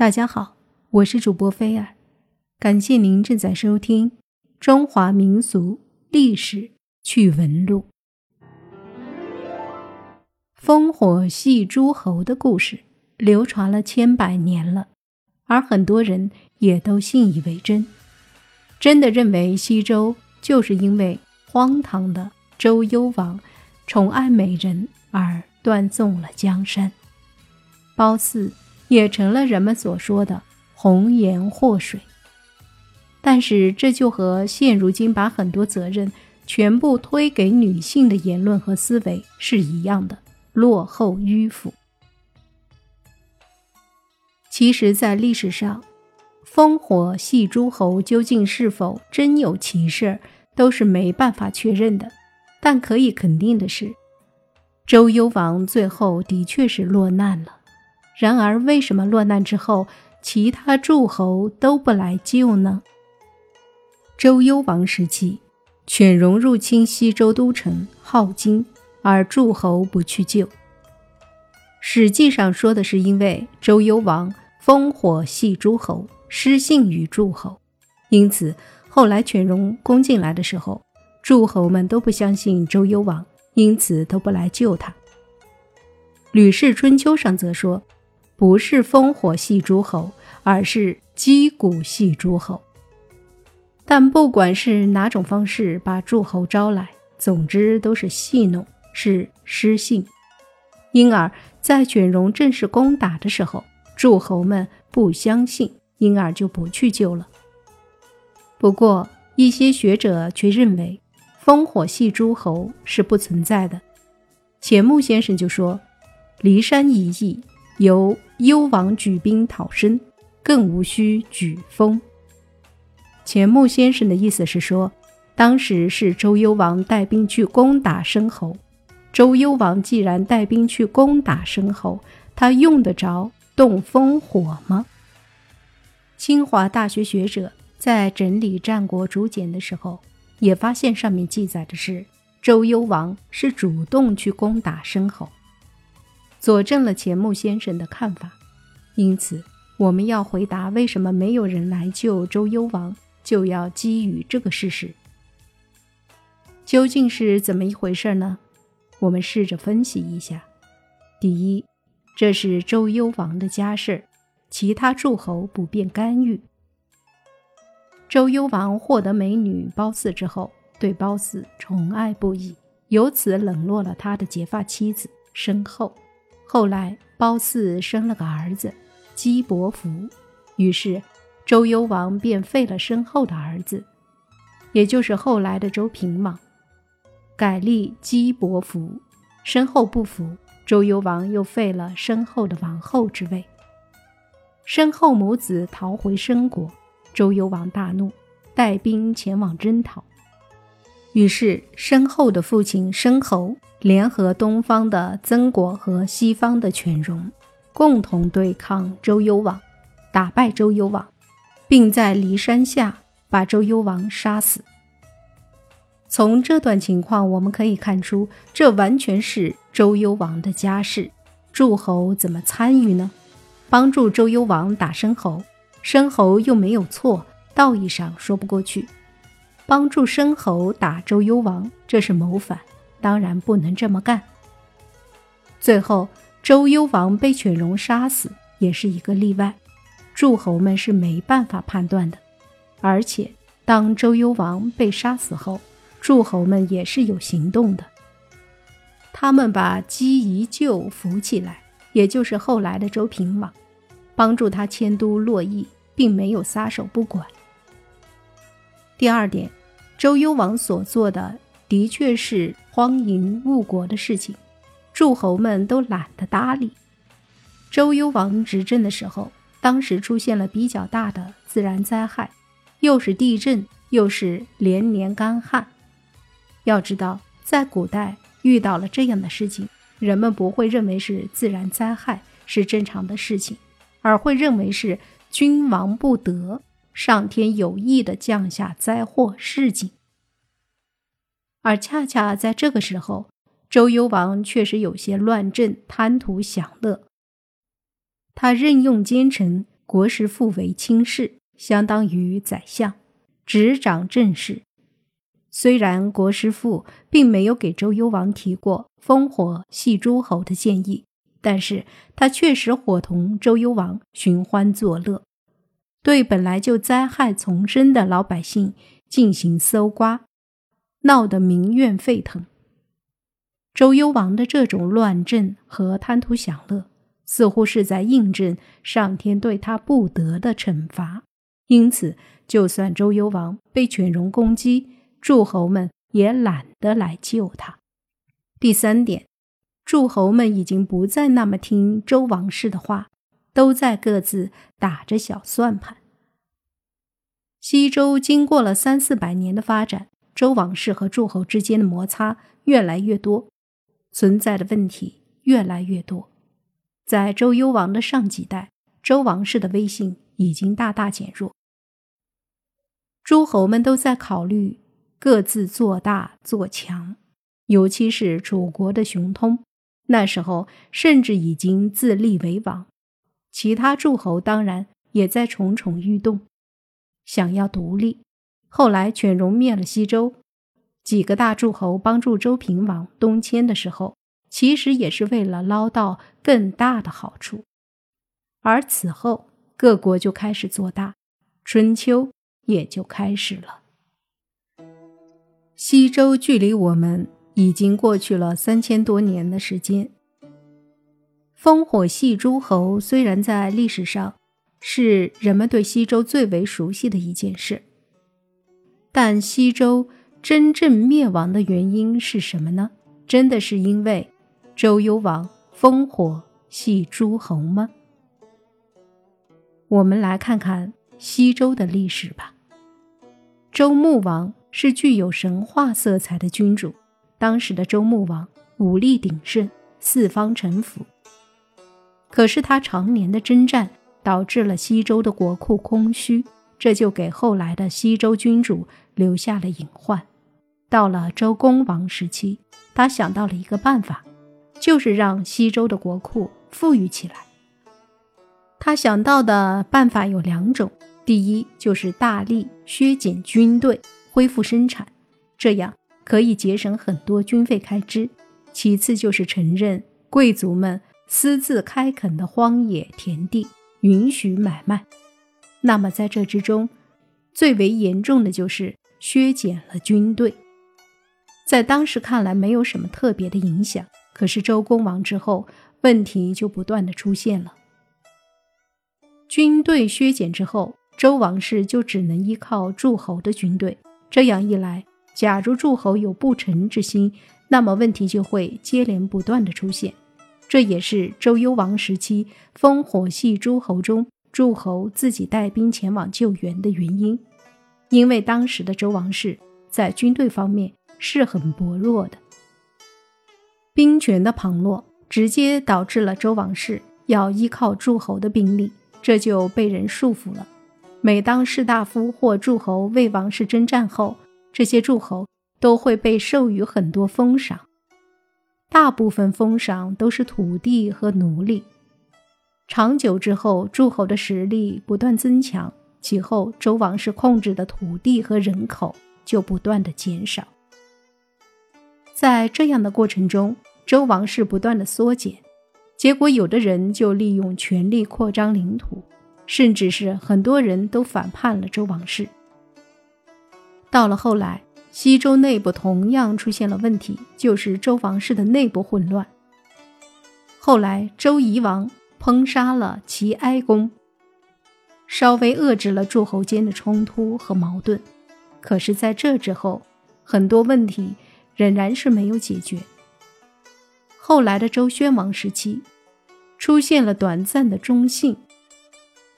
大家好，我是主播菲尔，感谢您正在收听《中华民俗历史趣闻录》。烽火戏诸侯的故事流传了千百年了，而很多人也都信以为真，真的认为西周就是因为荒唐的周幽王宠爱美人而断送了江山。褒姒。也成了人们所说的“红颜祸水”，但是这就和现如今把很多责任全部推给女性的言论和思维是一样的，落后迂腐。其实，在历史上，烽火戏诸侯究竟是否真有其事，都是没办法确认的。但可以肯定的是，周幽王最后的确是落难了。然而，为什么落难之后，其他诸侯都不来救呢？周幽王时期，犬戎入侵西周都城镐京，而诸侯不去救。史记上说的是，因为周幽王烽火戏诸侯，失信于诸侯，因此后来犬戎攻进来的时候，诸侯们都不相信周幽王，因此都不来救他。《吕氏春秋》上则说。不是烽火戏诸侯，而是击鼓戏诸侯。但不管是哪种方式把诸侯招来，总之都是戏弄，是失信。因而，在犬戎正式攻打的时候，诸侯们不相信，因而就不去救了。不过，一些学者却认为，烽火戏诸侯是不存在的。钱穆先生就说：“骊山一役。”由幽王举兵讨申，更无需举封。钱穆先生的意思是说，当时是周幽王带兵去攻打申侯。周幽王既然带兵去攻打申侯，他用得着动烽火吗？清华大学学者在整理战国竹简的时候，也发现上面记载的是周幽王是主动去攻打申侯。佐证了钱穆先生的看法，因此我们要回答为什么没有人来救周幽王，就要基于这个事实。究竟是怎么一回事呢？我们试着分析一下。第一，这是周幽王的家事，其他诸侯不便干预。周幽王获得美女褒姒之后，对褒姒宠爱不已，由此冷落了他的结发妻子申后。后来，褒姒生了个儿子姬伯服，于是周幽王便废了申后的儿子，也就是后来的周平王，改立姬伯服。申后不服，周幽王又废了申后的王后之位。申后母子逃回申国，周幽王大怒，带兵前往征讨。于是，申后的父亲申侯联合东方的曾国和西方的犬戎，共同对抗周幽王，打败周幽王，并在骊山下把周幽王杀死。从这段情况我们可以看出，这完全是周幽王的家事，诸侯怎么参与呢？帮助周幽王打申侯，申侯又没有错，道义上说不过去。帮助申侯打周幽王，这是谋反，当然不能这么干。最后，周幽王被犬戎杀死，也是一个例外，诸侯们是没办法判断的。而且，当周幽王被杀死后，诸侯们也是有行动的，他们把姬宜臼扶起来，也就是后来的周平王，帮助他迁都洛邑，并没有撒手不管。第二点。周幽王所做的的确是荒淫误国的事情，诸侯们都懒得搭理。周幽王执政的时候，当时出现了比较大的自然灾害，又是地震，又是连年干旱。要知道，在古代遇到了这样的事情，人们不会认为是自然灾害，是正常的事情，而会认为是君王不得。上天有意的降下灾祸示警，而恰恰在这个时候，周幽王确实有些乱政，贪图享乐。他任用奸臣，国师父为卿士，相当于宰相，执掌政事。虽然国师父并没有给周幽王提过烽火戏诸侯的建议，但是他确实伙同周幽王寻欢作乐，对本来就灾害丛生的老百姓进行搜刮，闹得民怨沸腾。周幽王的这种乱政和贪图享乐，似乎是在印证上天对他不得的惩罚。因此，就算周幽王被犬戎攻击，诸侯们也懒得来救他。第三点，诸侯们已经不再那么听周王室的话，都在各自打着小算盘。西周经过了三四百年的发展，周王室和诸侯之间的摩擦越来越多。存在的问题越来越多，在周幽王的上几代，周王室的威信已经大大减弱。诸侯们都在考虑各自做大做强，尤其是楚国的熊通，那时候甚至已经自立为王。其他诸侯当然也在蠢蠢欲动，想要独立。后来犬戎灭了西周。几个大诸侯帮助周平王东迁的时候，其实也是为了捞到更大的好处。而此后，各国就开始做大，春秋也就开始了。西周距离我们已经过去了三千多年的时间。烽火戏诸侯虽然在历史上是人们对西周最为熟悉的一件事，但西周。真正灭亡的原因是什么呢？真的是因为周幽王烽火戏诸侯吗？我们来看看西周的历史吧。周穆王是具有神话色彩的君主，当时的周穆王武力鼎盛，四方臣服。可是他常年的征战导致了西周的国库空虚，这就给后来的西周君主留下了隐患。到了周公王时期，他想到了一个办法，就是让西周的国库富裕起来。他想到的办法有两种：第一，就是大力削减军队，恢复生产，这样可以节省很多军费开支；其次，就是承认贵族们私自开垦的荒野田地，允许买卖。那么，在这之中，最为严重的就是削减了军队。在当时看来没有什么特别的影响，可是周公王之后，问题就不断的出现了。军队削减之后，周王室就只能依靠诸侯的军队。这样一来，假如诸侯有不臣之心，那么问题就会接连不断的出现。这也是周幽王时期烽火戏诸侯中，诸侯自己带兵前往救援的原因，因为当时的周王室在军队方面。是很薄弱的，兵权的旁落直接导致了周王室要依靠诸侯的兵力，这就被人束缚了。每当士大夫或诸侯为王室征战后，这些诸侯都会被授予很多封赏，大部分封赏都是土地和奴隶。长久之后，诸侯的实力不断增强，其后周王室控制的土地和人口就不断的减少。在这样的过程中，周王室不断的缩减，结果有的人就利用权力扩张领土，甚至是很多人都反叛了周王室。到了后来，西周内部同样出现了问题，就是周王室的内部混乱。后来，周夷王烹杀了齐哀公，稍微遏制了诸侯间的冲突和矛盾。可是，在这之后，很多问题。仍然是没有解决。后来的周宣王时期，出现了短暂的中兴。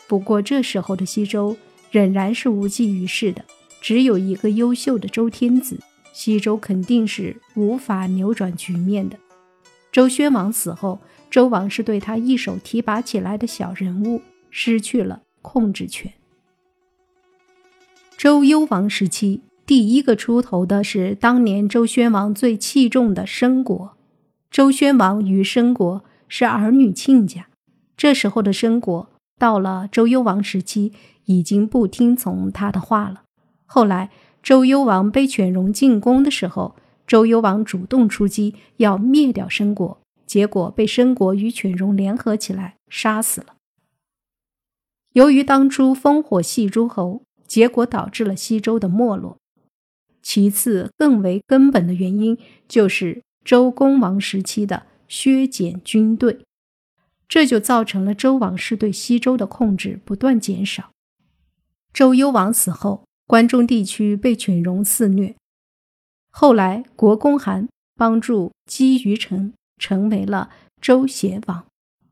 不过这时候的西周仍然是无济于事的，只有一个优秀的周天子，西周肯定是无法扭转局面的。周宣王死后，周王是对他一手提拔起来的小人物失去了控制权。周幽王时期。第一个出头的是当年周宣王最器重的申国。周宣王与申国是儿女亲家。这时候的申国到了周幽王时期，已经不听从他的话了。后来，周幽王被犬戎进攻的时候，周幽王主动出击，要灭掉申国，结果被申国与犬戎联合起来杀死了。由于当初烽火戏诸侯，结果导致了西周的没落。其次，更为根本的原因就是周公王时期的削减军队，这就造成了周王室对西周的控制不断减少。周幽王死后，关中地区被犬戎肆虐。后来，国公韩帮助姬于成成为了周邪王，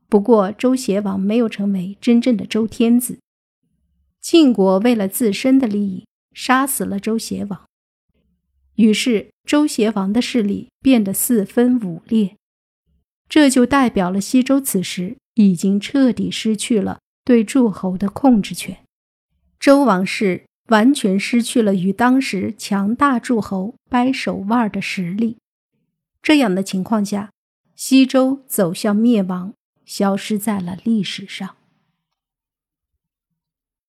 不过周邪王没有成为真正的周天子。晋国为了自身的利益，杀死了周邪王。于是，周邪王的势力变得四分五裂，这就代表了西周此时已经彻底失去了对诸侯的控制权，周王室完全失去了与当时强大诸侯掰手腕的实力。这样的情况下，西周走向灭亡，消失在了历史上。